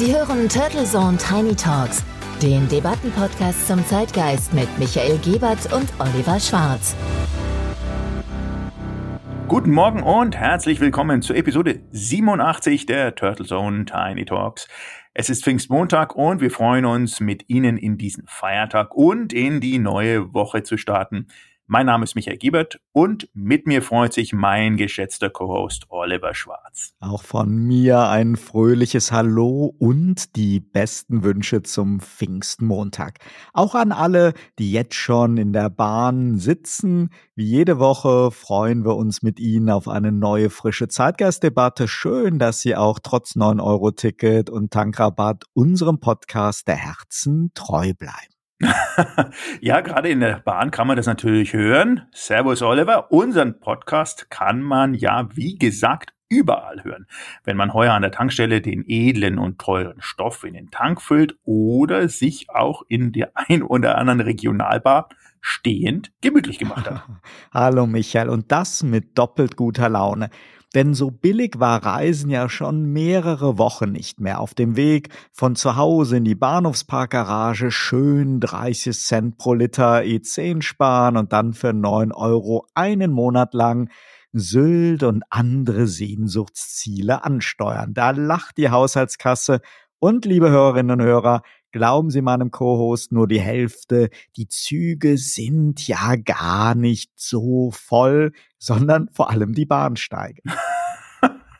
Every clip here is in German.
Sie hören Turtle Zone Tiny Talks, den Debattenpodcast zum Zeitgeist mit Michael Gebert und Oliver Schwarz. Guten Morgen und herzlich willkommen zur Episode 87 der Turtle Zone Tiny Talks. Es ist Pfingstmontag und wir freuen uns, mit Ihnen in diesen Feiertag und in die neue Woche zu starten. Mein Name ist Michael Giebert und mit mir freut sich mein geschätzter Co-Host Oliver Schwarz. Auch von mir ein fröhliches Hallo und die besten Wünsche zum Pfingstmontag. Auch an alle, die jetzt schon in der Bahn sitzen. Wie jede Woche freuen wir uns mit Ihnen auf eine neue frische Zeitgeistdebatte. Schön, dass Sie auch trotz 9-Euro-Ticket und Tankrabatt unserem Podcast der Herzen treu bleiben. Ja, gerade in der Bahn kann man das natürlich hören. Servus Oliver. Unseren Podcast kann man ja, wie gesagt, überall hören. Wenn man heuer an der Tankstelle den edlen und teuren Stoff in den Tank füllt oder sich auch in der ein oder anderen Regionalbar stehend gemütlich gemacht hat. Hallo Michael und das mit doppelt guter Laune. Denn so billig war Reisen ja schon mehrere Wochen nicht mehr. Auf dem Weg von zu Hause in die Bahnhofsparkgarage schön 30 Cent pro Liter E10 sparen und dann für 9 Euro einen Monat lang Sylt und andere Sehnsuchtsziele ansteuern. Da lacht die Haushaltskasse und liebe Hörerinnen und Hörer, glauben Sie meinem Co-Host nur die Hälfte. Die Züge sind ja gar nicht so voll, sondern vor allem die Bahnsteige.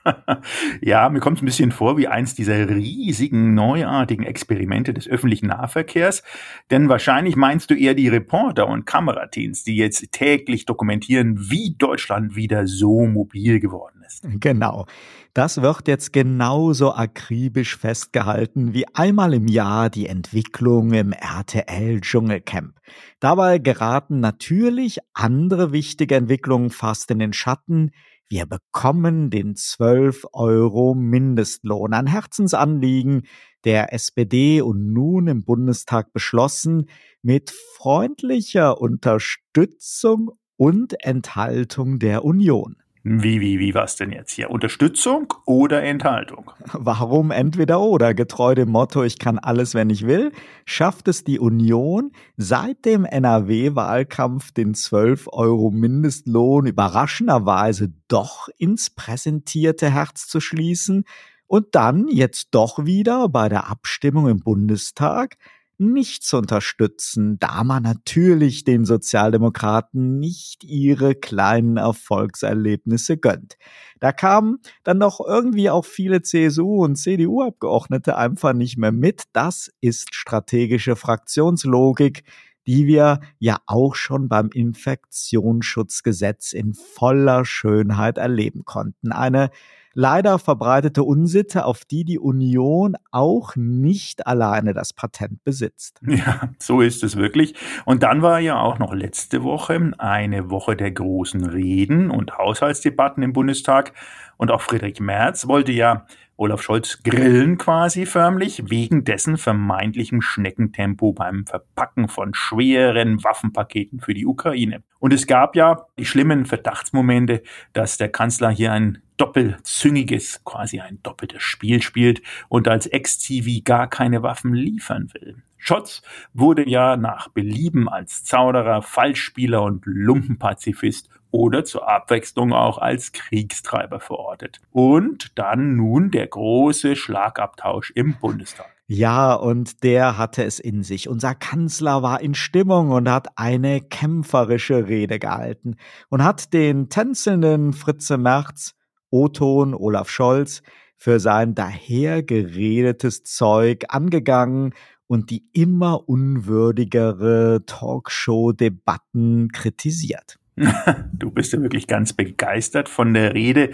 ja, mir kommt es ein bisschen vor wie eins dieser riesigen, neuartigen Experimente des öffentlichen Nahverkehrs. Denn wahrscheinlich meinst du eher die Reporter und Kamerateams, die jetzt täglich dokumentieren, wie Deutschland wieder so mobil geworden ist. Genau. Das wird jetzt genauso akribisch festgehalten wie einmal im Jahr die Entwicklung im RTL Dschungelcamp. Dabei geraten natürlich andere wichtige Entwicklungen fast in den Schatten. Wir bekommen den 12 Euro Mindestlohn. Ein Herzensanliegen der SPD und nun im Bundestag beschlossen mit freundlicher Unterstützung und Enthaltung der Union. Wie, wie, wie, was denn jetzt hier? Unterstützung oder Enthaltung? Warum entweder oder? Getreu dem Motto, ich kann alles, wenn ich will, schafft es die Union seit dem NRW-Wahlkampf den 12 Euro Mindestlohn überraschenderweise doch ins präsentierte Herz zu schließen und dann jetzt doch wieder bei der Abstimmung im Bundestag nicht zu unterstützen, da man natürlich den Sozialdemokraten nicht ihre kleinen Erfolgserlebnisse gönnt. Da kamen dann doch irgendwie auch viele CSU und CDU-Abgeordnete einfach nicht mehr mit. Das ist strategische Fraktionslogik, die wir ja auch schon beim Infektionsschutzgesetz in voller Schönheit erleben konnten. Eine leider verbreitete Unsitte, auf die die Union auch nicht alleine das Patent besitzt. Ja, so ist es wirklich. Und dann war ja auch noch letzte Woche eine Woche der großen Reden und Haushaltsdebatten im Bundestag. Und auch Friedrich Merz wollte ja Olaf Scholz grillen quasi förmlich, wegen dessen vermeintlichem Schneckentempo beim Verpacken von schweren Waffenpaketen für die Ukraine. Und es gab ja die schlimmen Verdachtsmomente, dass der Kanzler hier ein doppelzüngiges, quasi ein doppeltes Spiel spielt und als Ex-Zivi gar keine Waffen liefern will. Scholz wurde ja nach Belieben als Zauderer, Falschspieler und Lumpenpazifist oder zur Abwechslung auch als Kriegstreiber verortet. Und dann nun der große Schlagabtausch im Bundestag. Ja, und der hatte es in sich. Unser Kanzler war in Stimmung und hat eine kämpferische Rede gehalten und hat den tänzelnden Fritze Merz, Oton, Olaf Scholz für sein dahergeredetes Zeug angegangen und die immer unwürdigere Talkshow-Debatten kritisiert. Du bist ja wirklich ganz begeistert von der Rede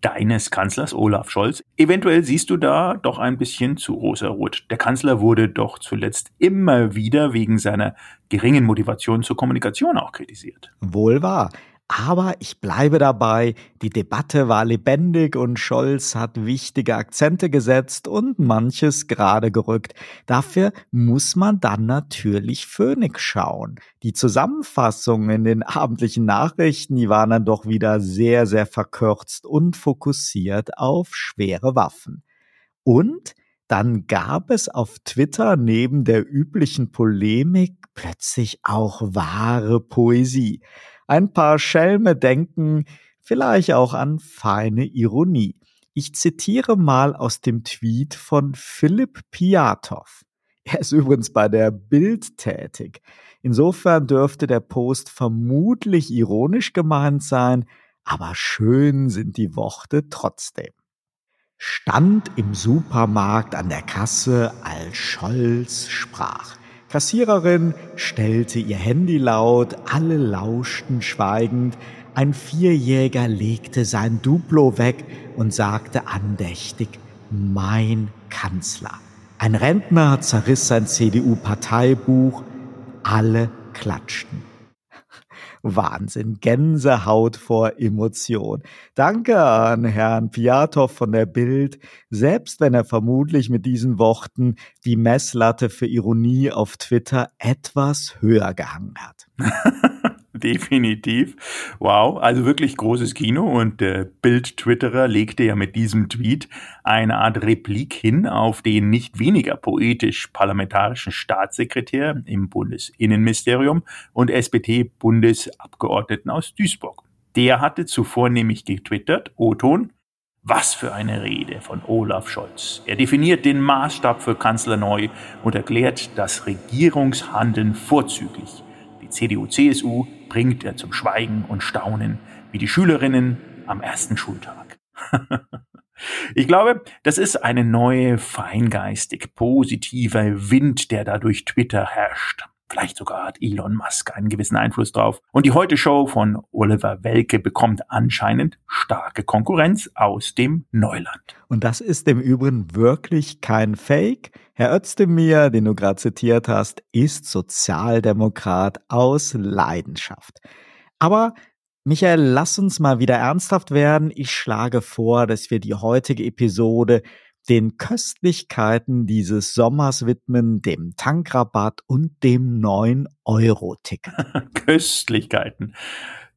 deines Kanzlers Olaf Scholz. Eventuell siehst du da doch ein bisschen zu rosarot. Der Kanzler wurde doch zuletzt immer wieder wegen seiner geringen Motivation zur Kommunikation auch kritisiert. Wohl wahr. Aber ich bleibe dabei, die Debatte war lebendig und Scholz hat wichtige Akzente gesetzt und manches gerade gerückt. Dafür muss man dann natürlich Phoenix schauen. Die Zusammenfassungen in den abendlichen Nachrichten, die waren dann doch wieder sehr, sehr verkürzt und fokussiert auf schwere Waffen. Und dann gab es auf Twitter neben der üblichen Polemik plötzlich auch wahre Poesie. Ein paar Schelme denken vielleicht auch an feine Ironie. Ich zitiere mal aus dem Tweet von Philipp Piatow. Er ist übrigens bei der Bild tätig. Insofern dürfte der Post vermutlich ironisch gemeint sein, aber schön sind die Worte trotzdem. Stand im Supermarkt an der Kasse, als Scholz sprach. Kassiererin stellte ihr Handy laut, alle lauschten schweigend, ein Vierjäger legte sein Duplo weg und sagte andächtig, mein Kanzler. Ein Rentner zerriss sein CDU-Parteibuch, alle klatschten. Wahnsinn, Gänsehaut vor Emotion. Danke an Herrn Piatow von der Bild, selbst wenn er vermutlich mit diesen Worten die Messlatte für Ironie auf Twitter etwas höher gehangen hat. Definitiv. Wow, also wirklich großes Kino und der Bild-Twitterer legte ja mit diesem Tweet eine Art Replik hin auf den nicht weniger poetisch parlamentarischen Staatssekretär im Bundesinnenministerium und SPD-Bundesabgeordneten aus Duisburg. Der hatte zuvor nämlich getwittert, O-Ton, was für eine Rede von Olaf Scholz. Er definiert den Maßstab für Kanzler neu und erklärt das Regierungshandeln vorzüglich. Die CDU-CSU bringt er zum Schweigen und Staunen, wie die Schülerinnen am ersten Schultag. ich glaube, das ist eine neue, feingeistig positive Wind, der da durch Twitter herrscht. Vielleicht sogar hat Elon Musk einen gewissen Einfluss drauf. Und die Heute-Show von Oliver Welke bekommt anscheinend starke Konkurrenz aus dem Neuland. Und das ist im Übrigen wirklich kein Fake. Herr Özdemir, den du gerade zitiert hast, ist Sozialdemokrat aus Leidenschaft. Aber Michael, lass uns mal wieder ernsthaft werden. Ich schlage vor, dass wir die heutige Episode den Köstlichkeiten dieses Sommers widmen, dem Tankrabatt und dem 9-Euro-Ticket. Köstlichkeiten.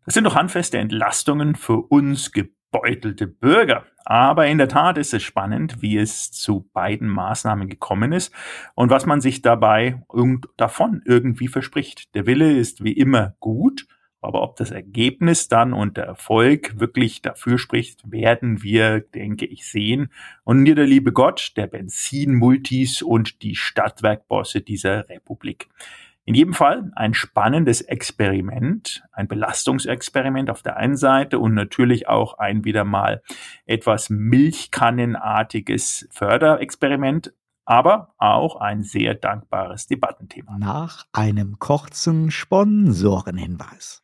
Das sind doch handfeste Entlastungen für uns gebeutelte Bürger. Aber in der Tat ist es spannend, wie es zu beiden Maßnahmen gekommen ist und was man sich dabei davon irgendwie verspricht. Der Wille ist wie immer gut, aber ob das Ergebnis dann und der Erfolg wirklich dafür spricht, werden wir, denke ich, sehen. Und dir der liebe Gott, der Benzinmultis und die Stadtwerkbosse dieser Republik. In jedem Fall ein spannendes Experiment, ein Belastungsexperiment auf der einen Seite und natürlich auch ein wieder mal etwas Milchkannenartiges Förderexperiment, aber auch ein sehr dankbares Debattenthema. Nach einem kurzen Sponsorenhinweis.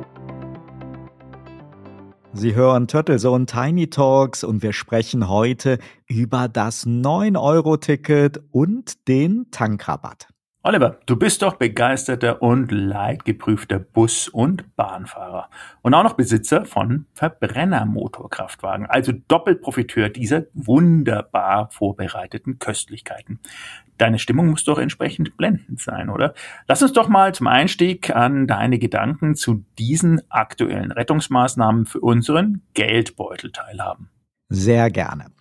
Sie hören Turtlesohn Tiny Talks und wir sprechen heute über das 9-Euro-Ticket und den Tankrabatt. Oliver, du bist doch begeisterter und leidgeprüfter Bus- und Bahnfahrer und auch noch Besitzer von Verbrennermotorkraftwagen, also Doppelprofiteur dieser wunderbar vorbereiteten Köstlichkeiten. Deine Stimmung muss doch entsprechend blendend sein, oder? Lass uns doch mal zum Einstieg an deine Gedanken zu diesen aktuellen Rettungsmaßnahmen für unseren Geldbeutel teilhaben. Sehr gerne.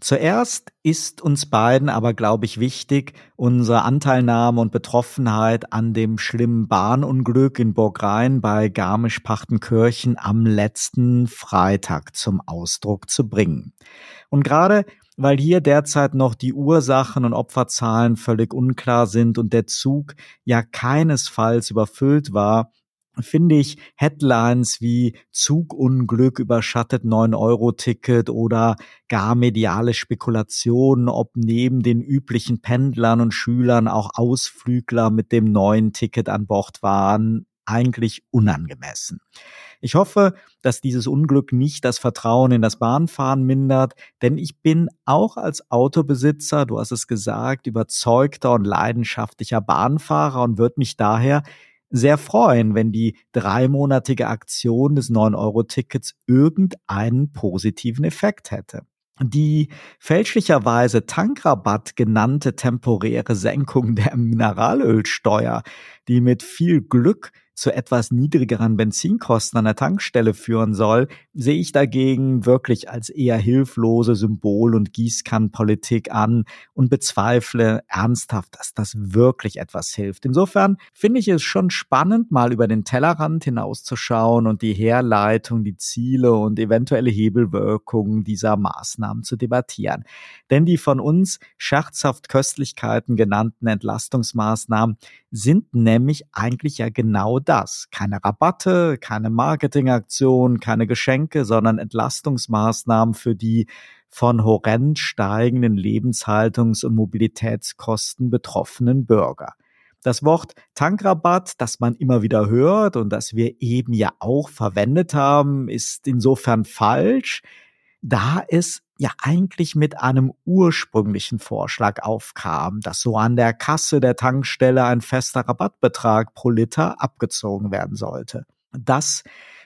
Zuerst ist uns beiden aber, glaube ich, wichtig, unsere Anteilnahme und Betroffenheit an dem schlimmen Bahnunglück in Burgrhein bei Garmisch-Partenkirchen am letzten Freitag zum Ausdruck zu bringen. Und gerade weil hier derzeit noch die Ursachen und Opferzahlen völlig unklar sind und der Zug ja keinesfalls überfüllt war, finde ich Headlines wie Zugunglück überschattet 9-Euro-Ticket oder gar mediale Spekulationen, ob neben den üblichen Pendlern und Schülern auch Ausflügler mit dem neuen Ticket an Bord waren, eigentlich unangemessen. Ich hoffe, dass dieses Unglück nicht das Vertrauen in das Bahnfahren mindert, denn ich bin auch als Autobesitzer, du hast es gesagt, überzeugter und leidenschaftlicher Bahnfahrer und würde mich daher sehr freuen, wenn die dreimonatige Aktion des 9-Euro-Tickets irgendeinen positiven Effekt hätte. Die fälschlicherweise Tankrabatt genannte temporäre Senkung der Mineralölsteuer, die mit viel Glück zu etwas niedrigeren Benzinkosten an der Tankstelle führen soll, sehe ich dagegen wirklich als eher hilflose Symbol- und Gießkannenpolitik an und bezweifle ernsthaft, dass das wirklich etwas hilft. Insofern finde ich es schon spannend, mal über den Tellerrand hinauszuschauen und die Herleitung, die Ziele und eventuelle Hebelwirkungen dieser Maßnahmen zu debattieren. Denn die von uns scherzhaft Köstlichkeiten genannten Entlastungsmaßnahmen sind nämlich eigentlich ja genau das. Keine Rabatte, keine Marketingaktion, keine Geschenke, sondern Entlastungsmaßnahmen für die von horrend steigenden Lebenshaltungs- und Mobilitätskosten betroffenen Bürger. Das Wort Tankrabatt, das man immer wieder hört und das wir eben ja auch verwendet haben, ist insofern falsch, da es ja eigentlich mit einem ursprünglichen Vorschlag aufkam, dass so an der Kasse der Tankstelle ein fester Rabattbetrag pro Liter abgezogen werden sollte. Das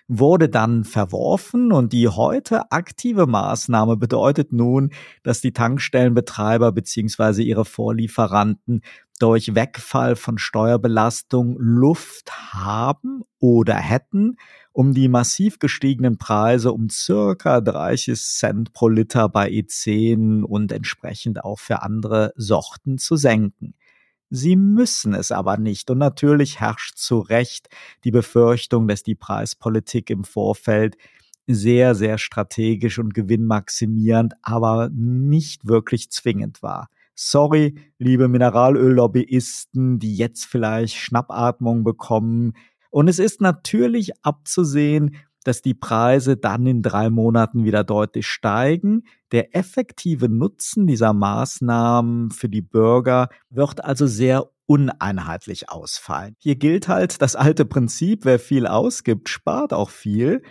wurde dann verworfen und die heute aktive Maßnahme bedeutet nun, dass die Tankstellenbetreiber beziehungsweise ihre Vorlieferanten durch Wegfall von Steuerbelastung Luft haben oder hätten, um die massiv gestiegenen Preise um circa 30 Cent pro Liter bei E10 und entsprechend auch für andere Sorten zu senken. Sie müssen es aber nicht. Und natürlich herrscht zu Recht die Befürchtung, dass die Preispolitik im Vorfeld sehr, sehr strategisch und gewinnmaximierend, aber nicht wirklich zwingend war. Sorry, liebe Mineralöllobbyisten, die jetzt vielleicht Schnappatmung bekommen. Und es ist natürlich abzusehen, dass die Preise dann in drei Monaten wieder deutlich steigen. Der effektive Nutzen dieser Maßnahmen für die Bürger wird also sehr uneinheitlich ausfallen. Hier gilt halt das alte Prinzip, wer viel ausgibt, spart auch viel.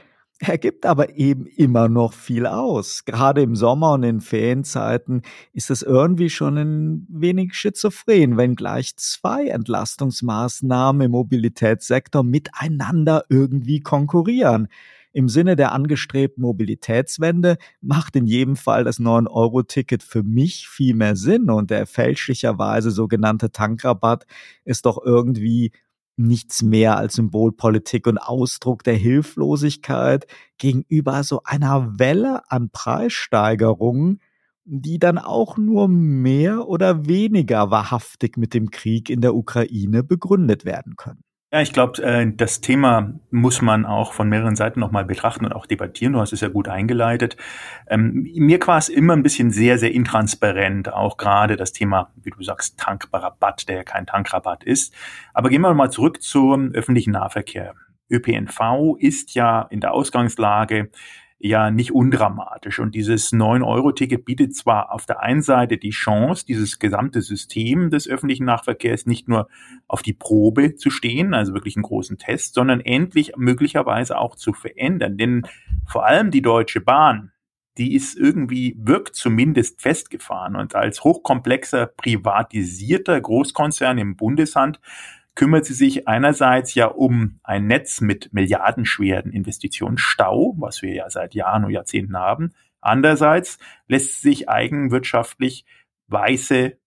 Er gibt aber eben immer noch viel aus. Gerade im Sommer und in Ferienzeiten ist es irgendwie schon ein wenig schizophren, wenn gleich zwei Entlastungsmaßnahmen im Mobilitätssektor miteinander irgendwie konkurrieren. Im Sinne der angestrebten Mobilitätswende macht in jedem Fall das 9-Euro-Ticket für mich viel mehr Sinn und der fälschlicherweise sogenannte Tankrabatt ist doch irgendwie nichts mehr als Symbolpolitik und Ausdruck der Hilflosigkeit gegenüber so einer Welle an Preissteigerungen, die dann auch nur mehr oder weniger wahrhaftig mit dem Krieg in der Ukraine begründet werden können. Ja, ich glaube, äh, das Thema muss man auch von mehreren Seiten nochmal betrachten und auch debattieren. Du hast es ja gut eingeleitet. Ähm, mir war es immer ein bisschen sehr, sehr intransparent, auch gerade das Thema, wie du sagst, Tankrabatt, der ja kein Tankrabatt ist. Aber gehen wir mal zurück zum öffentlichen Nahverkehr. ÖPNV ist ja in der Ausgangslage ja nicht undramatisch. Und dieses 9-Euro-Ticket bietet zwar auf der einen Seite die Chance, dieses gesamte System des öffentlichen Nahverkehrs nicht nur auf die Probe zu stehen, also wirklich einen großen Test, sondern endlich möglicherweise auch zu verändern. Denn vor allem die Deutsche Bahn, die ist irgendwie, wirkt zumindest festgefahren und als hochkomplexer, privatisierter Großkonzern im Bundeshand kümmert sie sich einerseits ja um ein Netz mit milliardenschweren Investitionsstau, was wir ja seit Jahren und Jahrzehnten haben. Andererseits lässt sich eigenwirtschaftlich weiße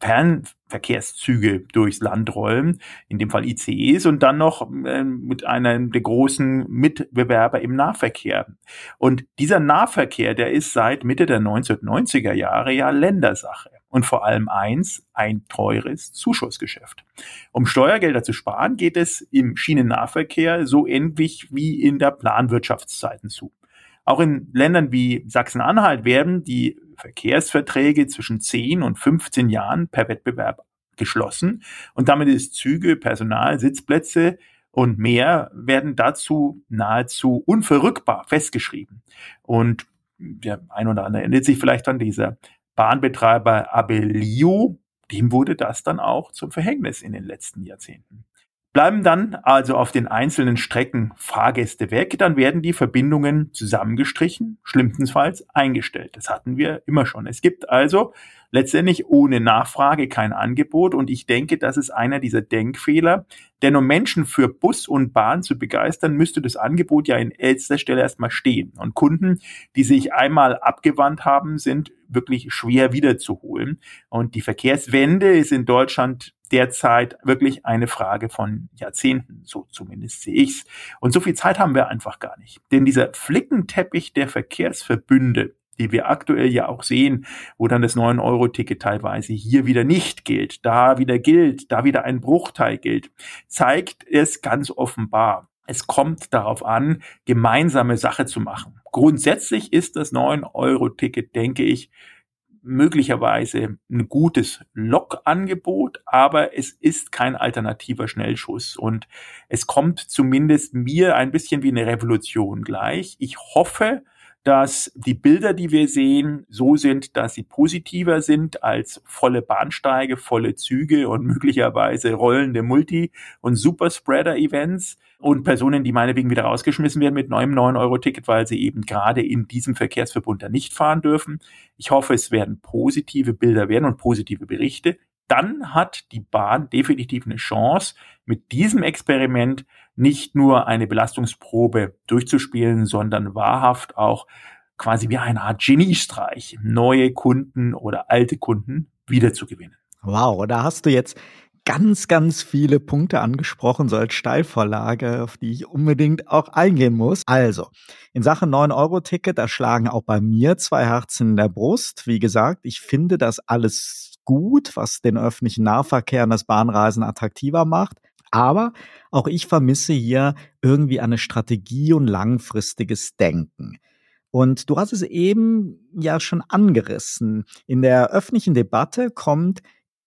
Fernverkehrszüge durchs Land rollen, in dem Fall ICEs und dann noch äh, mit einem der großen Mitbewerber im Nahverkehr. Und dieser Nahverkehr, der ist seit Mitte der 1990er Jahre ja Ländersache und vor allem eins, ein teures Zuschussgeschäft. Um Steuergelder zu sparen, geht es im Schienennahverkehr so ähnlich wie in der Planwirtschaftszeiten zu. Auch in Ländern wie Sachsen-Anhalt werden die Verkehrsverträge zwischen 10 und 15 Jahren per Wettbewerb geschlossen und damit ist Züge, Personal, Sitzplätze und mehr werden dazu nahezu unverrückbar festgeschrieben. Und der ein oder andere erinnert sich vielleicht an dieser Bahnbetreiber Abellio, dem wurde das dann auch zum Verhängnis in den letzten Jahrzehnten. Bleiben dann also auf den einzelnen Strecken Fahrgäste weg, dann werden die Verbindungen zusammengestrichen, schlimmstenfalls eingestellt. Das hatten wir immer schon. Es gibt also letztendlich ohne Nachfrage kein Angebot und ich denke, das ist einer dieser Denkfehler, denn um Menschen für Bus und Bahn zu begeistern, müsste das Angebot ja in erster Stelle erstmal stehen. Und Kunden, die sich einmal abgewandt haben, sind wirklich schwer wiederzuholen. Und die Verkehrswende ist in Deutschland derzeit wirklich eine Frage von Jahrzehnten, so zumindest sehe ich's. Und so viel Zeit haben wir einfach gar nicht. Denn dieser Flickenteppich der Verkehrsverbünde, die wir aktuell ja auch sehen, wo dann das 9-Euro-Ticket teilweise hier wieder nicht gilt, da wieder gilt, da wieder ein Bruchteil gilt, zeigt es ganz offenbar. Es kommt darauf an, gemeinsame Sache zu machen. Grundsätzlich ist das 9-Euro-Ticket, denke ich, möglicherweise ein gutes Log-Angebot, aber es ist kein alternativer Schnellschuss und es kommt zumindest mir ein bisschen wie eine Revolution gleich. Ich hoffe, dass die Bilder, die wir sehen, so sind, dass sie positiver sind als volle Bahnsteige, volle Züge und möglicherweise rollende Multi- und Superspreader-Events und Personen, die meinetwegen wieder rausgeschmissen werden mit neuem 9-Euro-Ticket, weil sie eben gerade in diesem Verkehrsverbund da nicht fahren dürfen. Ich hoffe, es werden positive Bilder werden und positive Berichte. Dann hat die Bahn definitiv eine Chance, mit diesem Experiment nicht nur eine Belastungsprobe durchzuspielen, sondern wahrhaft auch quasi wie eine Art Geniestreich neue Kunden oder alte Kunden wiederzugewinnen. Wow, da hast du jetzt ganz, ganz viele Punkte angesprochen, so als Steilvorlage, auf die ich unbedingt auch eingehen muss. Also, in Sachen 9-Euro-Ticket, da schlagen auch bei mir zwei Herzen in der Brust. Wie gesagt, ich finde das alles gut, was den öffentlichen Nahverkehr und das Bahnreisen attraktiver macht. Aber auch ich vermisse hier irgendwie eine Strategie und langfristiges Denken. Und du hast es eben ja schon angerissen. In der öffentlichen Debatte kommt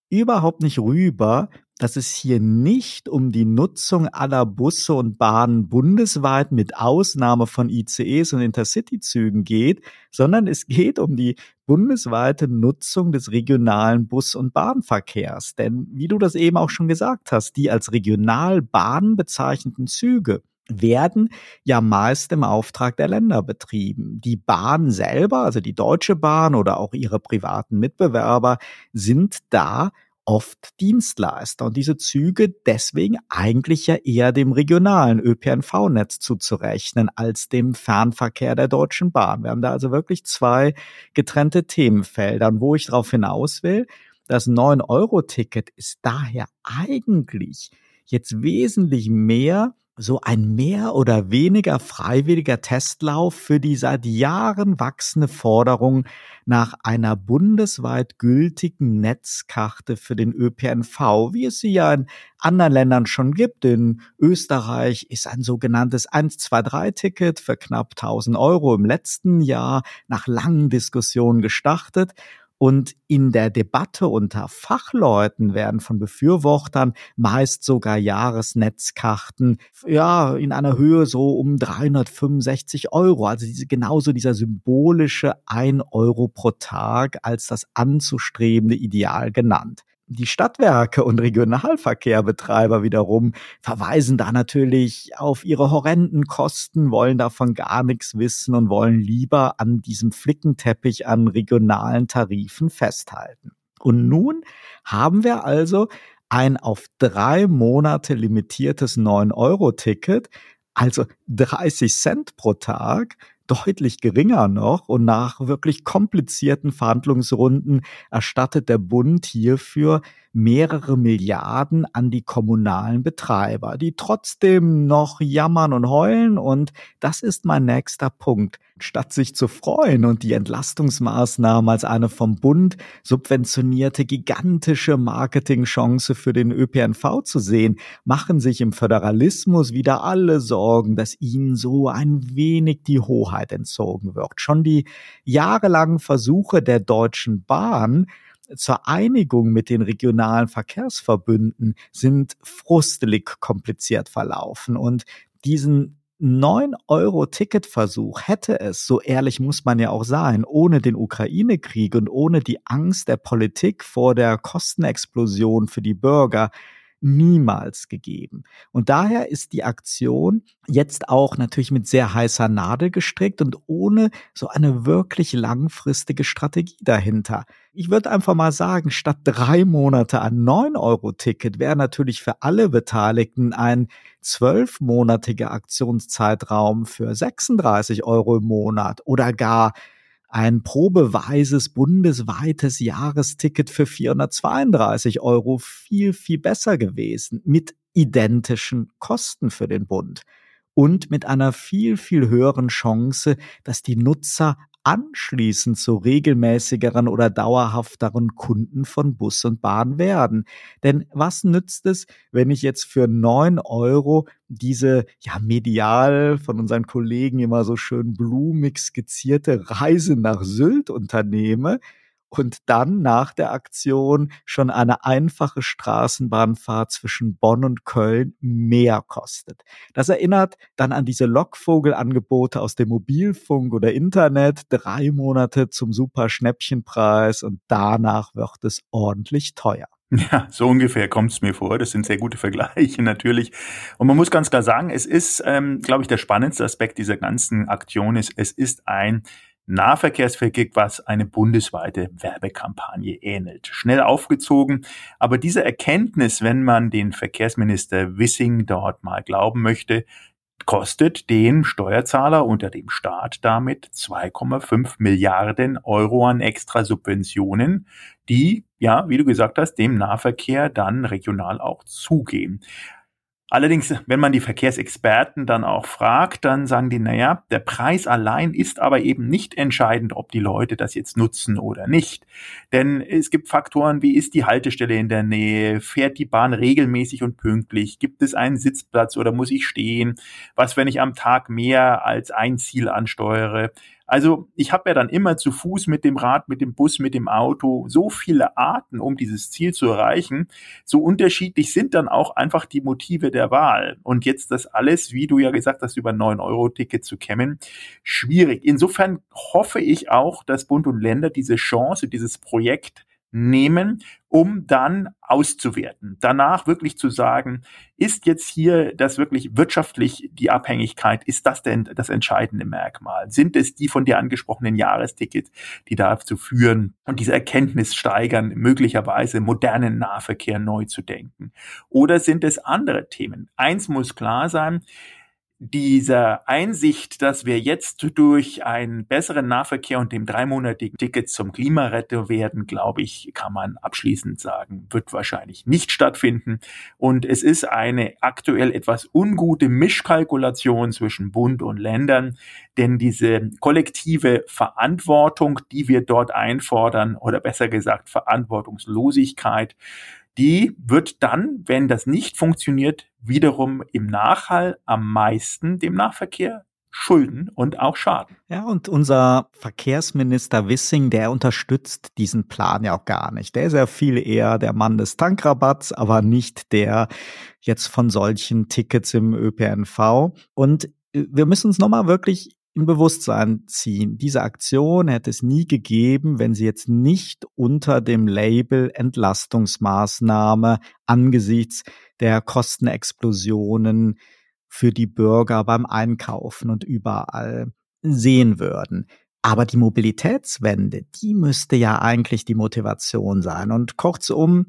überhaupt nicht rüber, dass es hier nicht um die Nutzung aller Busse und Bahnen bundesweit mit Ausnahme von ICEs und Intercity-Zügen geht, sondern es geht um die bundesweite Nutzung des regionalen Bus- und Bahnverkehrs. Denn wie du das eben auch schon gesagt hast, die als Regionalbahn bezeichneten Züge werden ja meist im Auftrag der Länder betrieben. Die Bahn selber, also die Deutsche Bahn oder auch ihre privaten Mitbewerber, sind da oft Dienstleister und diese Züge deswegen eigentlich ja eher dem regionalen ÖPNV-Netz zuzurechnen als dem Fernverkehr der Deutschen Bahn. Wir haben da also wirklich zwei getrennte Themenfelder. Wo ich darauf hinaus will, das 9-Euro-Ticket ist daher eigentlich jetzt wesentlich mehr so ein mehr oder weniger freiwilliger Testlauf für die seit Jahren wachsende Forderung nach einer bundesweit gültigen Netzkarte für den ÖPNV, wie es sie ja in anderen Ländern schon gibt. In Österreich ist ein sogenanntes 123-Ticket für knapp 1000 Euro im letzten Jahr nach langen Diskussionen gestartet. Und in der Debatte unter Fachleuten werden von Befürwortern meist sogar Jahresnetzkarten, ja, in einer Höhe so um 365 Euro. Also diese, genauso dieser symbolische 1 Euro pro Tag als das anzustrebende Ideal genannt. Die Stadtwerke und Regionalverkehrbetreiber wiederum verweisen da natürlich auf ihre horrenden Kosten, wollen davon gar nichts wissen und wollen lieber an diesem Flickenteppich an regionalen Tarifen festhalten. Und nun haben wir also ein auf drei Monate limitiertes 9-Euro-Ticket, also 30 Cent pro Tag, deutlich geringer noch und nach wirklich komplizierten Verhandlungsrunden erstattet der Bund hierfür mehrere Milliarden an die kommunalen Betreiber, die trotzdem noch jammern und heulen. Und das ist mein nächster Punkt. Statt sich zu freuen und die Entlastungsmaßnahmen als eine vom Bund subventionierte gigantische Marketingchance für den ÖPNV zu sehen, machen sich im Föderalismus wieder alle Sorgen, dass ihnen so ein wenig die Hoheit entzogen wird. Schon die jahrelangen Versuche der Deutschen Bahn, zur Einigung mit den regionalen Verkehrsverbünden sind frustelig kompliziert verlaufen. Und diesen 9-Euro-Ticketversuch hätte es, so ehrlich muss man ja auch sein, ohne den Ukraine-Krieg und ohne die Angst der Politik vor der Kostenexplosion für die Bürger niemals gegeben. Und daher ist die Aktion jetzt auch natürlich mit sehr heißer Nadel gestrickt und ohne so eine wirklich langfristige Strategie dahinter. Ich würde einfach mal sagen, statt drei Monate ein 9-Euro-Ticket wäre natürlich für alle Beteiligten ein zwölfmonatiger Aktionszeitraum für 36 Euro im Monat oder gar ein probeweises bundesweites Jahresticket für 432 Euro viel, viel besser gewesen mit identischen Kosten für den Bund und mit einer viel, viel höheren Chance, dass die Nutzer anschließend zu regelmäßigeren oder dauerhafteren Kunden von Bus und Bahn werden. Denn was nützt es, wenn ich jetzt für neun Euro diese ja medial von unseren Kollegen immer so schön blumig skizzierte Reise nach Sylt unternehme, und dann nach der Aktion schon eine einfache Straßenbahnfahrt zwischen Bonn und Köln mehr kostet. Das erinnert dann an diese Lockvogelangebote aus dem Mobilfunk oder Internet, drei Monate zum super Schnäppchenpreis und danach wird es ordentlich teuer. Ja, so ungefähr kommt es mir vor. Das sind sehr gute Vergleiche natürlich. Und man muss ganz klar sagen, es ist, ähm, glaube ich, der spannendste Aspekt dieser ganzen Aktion ist, es ist ein Nahverkehrsverkehr, was eine bundesweite Werbekampagne ähnelt. Schnell aufgezogen, aber diese Erkenntnis, wenn man den Verkehrsminister Wissing dort mal glauben möchte, kostet den Steuerzahler unter dem Staat damit 2,5 Milliarden Euro an extra Subventionen, die, ja, wie du gesagt hast, dem Nahverkehr dann regional auch zugehen. Allerdings, wenn man die Verkehrsexperten dann auch fragt, dann sagen die, naja, der Preis allein ist aber eben nicht entscheidend, ob die Leute das jetzt nutzen oder nicht. Denn es gibt Faktoren, wie ist die Haltestelle in der Nähe, fährt die Bahn regelmäßig und pünktlich, gibt es einen Sitzplatz oder muss ich stehen, was, wenn ich am Tag mehr als ein Ziel ansteuere, also ich habe ja dann immer zu Fuß mit dem Rad, mit dem Bus, mit dem Auto so viele Arten, um dieses Ziel zu erreichen. So unterschiedlich sind dann auch einfach die Motive der Wahl. Und jetzt das alles, wie du ja gesagt hast, über 9-Euro-Ticket zu kämmen, schwierig. Insofern hoffe ich auch, dass Bund und Länder diese Chance, dieses Projekt nehmen, um dann auszuwerten. Danach wirklich zu sagen, ist jetzt hier das wirklich wirtschaftlich die Abhängigkeit, ist das denn das entscheidende Merkmal? Sind es die von dir angesprochenen Jahrestickets, die dazu führen und diese Erkenntnis steigern, möglicherweise modernen Nahverkehr neu zu denken? Oder sind es andere Themen? Eins muss klar sein, dieser Einsicht, dass wir jetzt durch einen besseren Nahverkehr und dem dreimonatigen Ticket zum Klimaretter werden, glaube ich, kann man abschließend sagen, wird wahrscheinlich nicht stattfinden. Und es ist eine aktuell etwas ungute Mischkalkulation zwischen Bund und Ländern, denn diese kollektive Verantwortung, die wir dort einfordern, oder besser gesagt Verantwortungslosigkeit, die wird dann, wenn das nicht funktioniert, wiederum im Nachhall am meisten dem Nahverkehr schulden und auch schaden. Ja, und unser Verkehrsminister Wissing, der unterstützt diesen Plan ja auch gar nicht. Der ist ja viel eher der Mann des Tankrabatts, aber nicht der jetzt von solchen Tickets im ÖPNV. Und äh, wir müssen uns nochmal wirklich in Bewusstsein ziehen. Diese Aktion hätte es nie gegeben, wenn sie jetzt nicht unter dem Label Entlastungsmaßnahme angesichts der Kostenexplosionen für die Bürger beim Einkaufen und überall sehen würden. Aber die Mobilitätswende, die müsste ja eigentlich die Motivation sein. Und kurzum,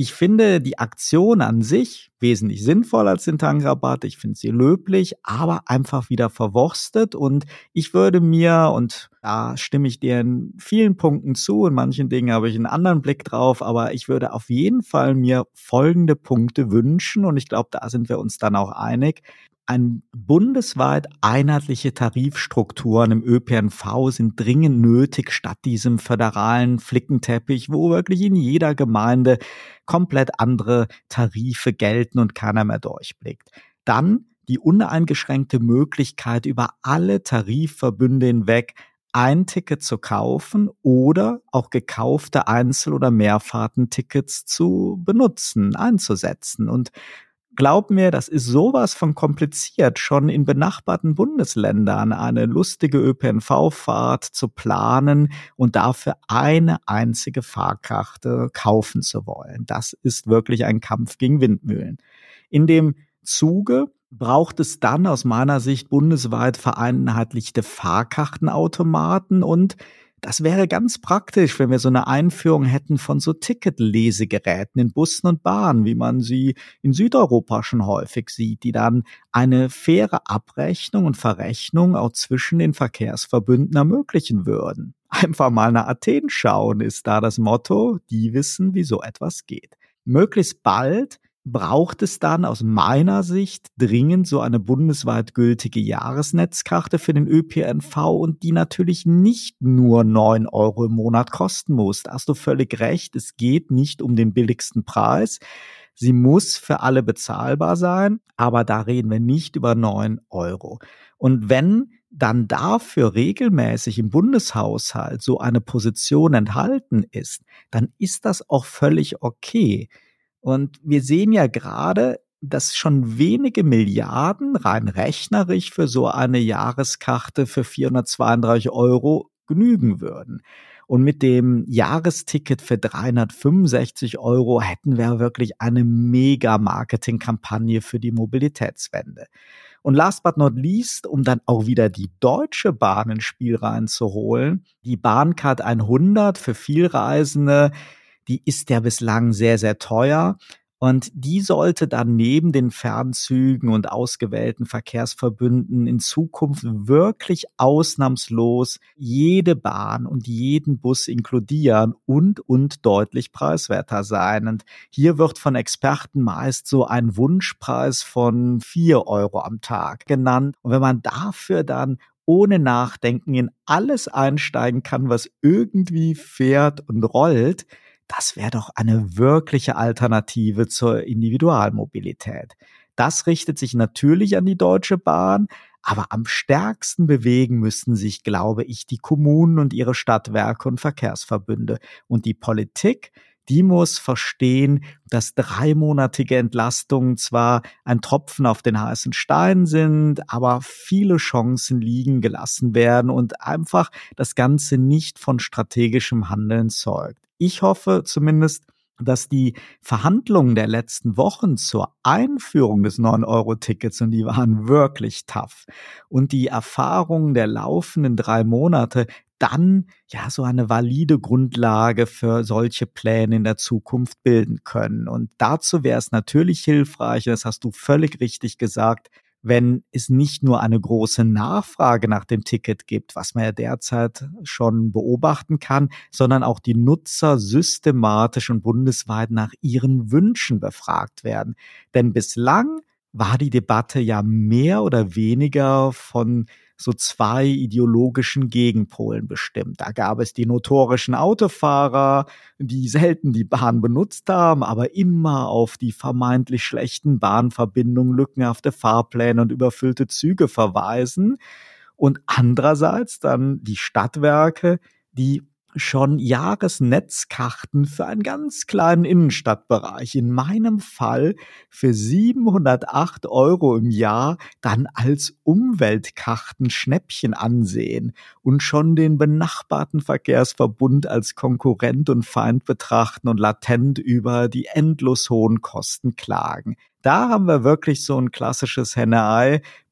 ich finde die Aktion an sich wesentlich sinnvoller als den Tankrabatt. Ich finde sie löblich, aber einfach wieder verworstet. Und ich würde mir, und da stimme ich dir in vielen Punkten zu, in manchen Dingen habe ich einen anderen Blick drauf, aber ich würde auf jeden Fall mir folgende Punkte wünschen. Und ich glaube, da sind wir uns dann auch einig ein bundesweit einheitliche Tarifstrukturen im ÖPNV sind dringend nötig statt diesem föderalen Flickenteppich, wo wirklich in jeder Gemeinde komplett andere Tarife gelten und keiner mehr durchblickt. Dann die uneingeschränkte Möglichkeit, über alle Tarifverbünde hinweg ein Ticket zu kaufen oder auch gekaufte Einzel- oder Mehrfahrtentickets zu benutzen, einzusetzen. Und Glaub mir, das ist sowas von kompliziert, schon in benachbarten Bundesländern eine lustige ÖPNV-Fahrt zu planen und dafür eine einzige Fahrkarte kaufen zu wollen. Das ist wirklich ein Kampf gegen Windmühlen. In dem Zuge braucht es dann aus meiner Sicht bundesweit vereinheitlichte Fahrkartenautomaten und das wäre ganz praktisch, wenn wir so eine Einführung hätten von so Ticketlesegeräten in Bussen und Bahnen, wie man sie in Südeuropa schon häufig sieht, die dann eine faire Abrechnung und Verrechnung auch zwischen den Verkehrsverbünden ermöglichen würden. Einfach mal nach Athen schauen ist da das Motto, die wissen, wie so etwas geht. Möglichst bald braucht es dann aus meiner Sicht dringend so eine bundesweit gültige Jahresnetzkarte für den ÖPNV und die natürlich nicht nur neun Euro im Monat kosten muss. Da hast du völlig recht. Es geht nicht um den billigsten Preis. Sie muss für alle bezahlbar sein, aber da reden wir nicht über neun Euro. Und wenn dann dafür regelmäßig im Bundeshaushalt so eine Position enthalten ist, dann ist das auch völlig okay. Und wir sehen ja gerade, dass schon wenige Milliarden rein rechnerisch für so eine Jahreskarte für 432 Euro genügen würden. Und mit dem Jahresticket für 365 Euro hätten wir wirklich eine mega Marketingkampagne für die Mobilitätswende. Und last but not least, um dann auch wieder die Deutsche Bahn ins Spiel reinzuholen, die Bahncard 100 für Vielreisende die ist ja bislang sehr, sehr teuer. Und die sollte dann neben den Fernzügen und ausgewählten Verkehrsverbünden in Zukunft wirklich ausnahmslos jede Bahn und jeden Bus inkludieren und, und deutlich preiswerter sein. Und hier wird von Experten meist so ein Wunschpreis von vier Euro am Tag genannt. Und wenn man dafür dann ohne Nachdenken in alles einsteigen kann, was irgendwie fährt und rollt, das wäre doch eine wirkliche Alternative zur Individualmobilität. Das richtet sich natürlich an die Deutsche Bahn, aber am stärksten bewegen müssten sich, glaube ich, die Kommunen und ihre Stadtwerke und Verkehrsverbünde. Und die Politik, die muss verstehen, dass dreimonatige Entlastungen zwar ein Tropfen auf den heißen Stein sind, aber viele Chancen liegen gelassen werden und einfach das Ganze nicht von strategischem Handeln zeugt. Ich hoffe zumindest, dass die Verhandlungen der letzten Wochen zur Einführung des 9-Euro-Tickets, und die waren wirklich tough, und die Erfahrungen der laufenden drei Monate dann ja so eine valide Grundlage für solche Pläne in der Zukunft bilden können. Und dazu wäre es natürlich hilfreich, das hast du völlig richtig gesagt, wenn es nicht nur eine große Nachfrage nach dem Ticket gibt, was man ja derzeit schon beobachten kann, sondern auch die Nutzer systematisch und bundesweit nach ihren Wünschen befragt werden. Denn bislang war die Debatte ja mehr oder weniger von so zwei ideologischen Gegenpolen bestimmt. Da gab es die notorischen Autofahrer, die selten die Bahn benutzt haben, aber immer auf die vermeintlich schlechten Bahnverbindungen, lückenhafte Fahrpläne und überfüllte Züge verweisen. Und andererseits dann die Stadtwerke, die schon Jahresnetzkarten für einen ganz kleinen Innenstadtbereich, in meinem Fall für 708 Euro im Jahr, dann als Umweltkarten Schnäppchen ansehen und schon den benachbarten Verkehrsverbund als Konkurrent und Feind betrachten und latent über die endlos hohen Kosten klagen. Da haben wir wirklich so ein klassisches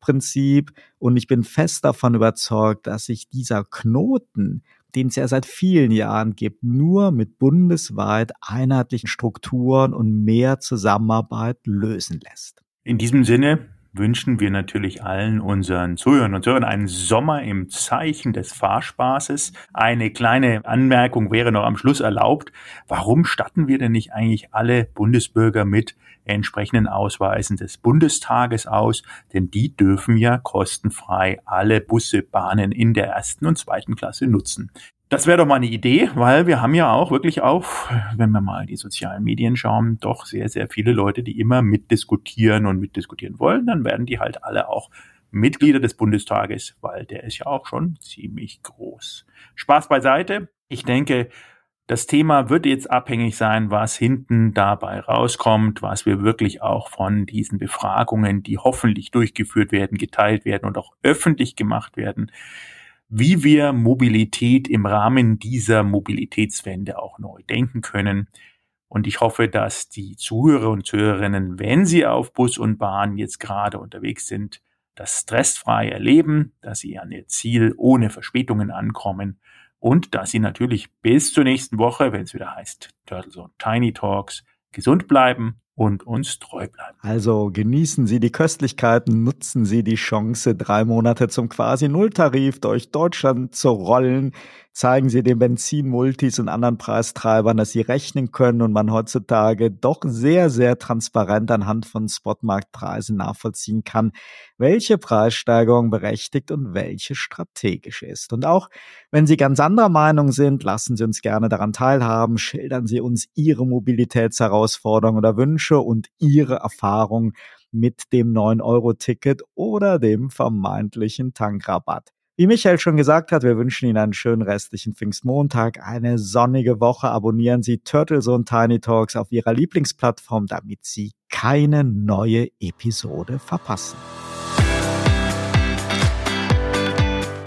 Henne-Ei-Prinzip und ich bin fest davon überzeugt, dass sich dieser Knoten den es ja seit vielen Jahren gibt, nur mit bundesweit einheitlichen Strukturen und mehr Zusammenarbeit lösen lässt. In diesem Sinne wünschen wir natürlich allen unseren Zuhörern und Zuhörern einen Sommer im Zeichen des Fahrspaßes. Eine kleine Anmerkung wäre noch am Schluss erlaubt. Warum statten wir denn nicht eigentlich alle Bundesbürger mit entsprechenden Ausweisen des Bundestages aus? Denn die dürfen ja kostenfrei alle Busse, Bahnen in der ersten und zweiten Klasse nutzen. Das wäre doch mal eine Idee, weil wir haben ja auch wirklich auch, wenn wir mal die sozialen Medien schauen, doch sehr, sehr viele Leute, die immer mitdiskutieren und mitdiskutieren wollen. Dann werden die halt alle auch Mitglieder des Bundestages, weil der ist ja auch schon ziemlich groß. Spaß beiseite. Ich denke, Das Thema wird jetzt abhängig sein, was hinten dabei rauskommt, was wir wirklich auch von diesen Befragungen, die hoffentlich durchgeführt werden, geteilt werden und auch öffentlich gemacht werden, wie wir Mobilität im Rahmen dieser Mobilitätswende auch neu denken können. Und ich hoffe, dass die Zuhörer und Zuhörerinnen, wenn sie auf Bus und Bahn jetzt gerade unterwegs sind, das stressfrei erleben, dass sie an ihr Ziel ohne Verspätungen ankommen und dass Sie natürlich bis zur nächsten Woche, wenn es wieder heißt Turtles und Tiny Talks, gesund bleiben und uns treu bleiben. Also genießen Sie die Köstlichkeiten, nutzen Sie die Chance, drei Monate zum quasi Nulltarif durch Deutschland zu rollen zeigen sie den Benzinmultis und anderen Preistreibern, dass sie rechnen können und man heutzutage doch sehr, sehr transparent anhand von Spotmarktpreisen nachvollziehen kann, welche Preissteigerung berechtigt und welche strategisch ist. Und auch wenn Sie ganz anderer Meinung sind, lassen Sie uns gerne daran teilhaben, schildern Sie uns Ihre Mobilitätsherausforderungen oder Wünsche und Ihre Erfahrungen mit dem 9-Euro-Ticket oder dem vermeintlichen Tankrabatt. Wie Michael schon gesagt hat, wir wünschen Ihnen einen schönen restlichen Pfingstmontag, eine sonnige Woche. Abonnieren Sie Turtles und Tiny Talks auf Ihrer Lieblingsplattform, damit Sie keine neue Episode verpassen.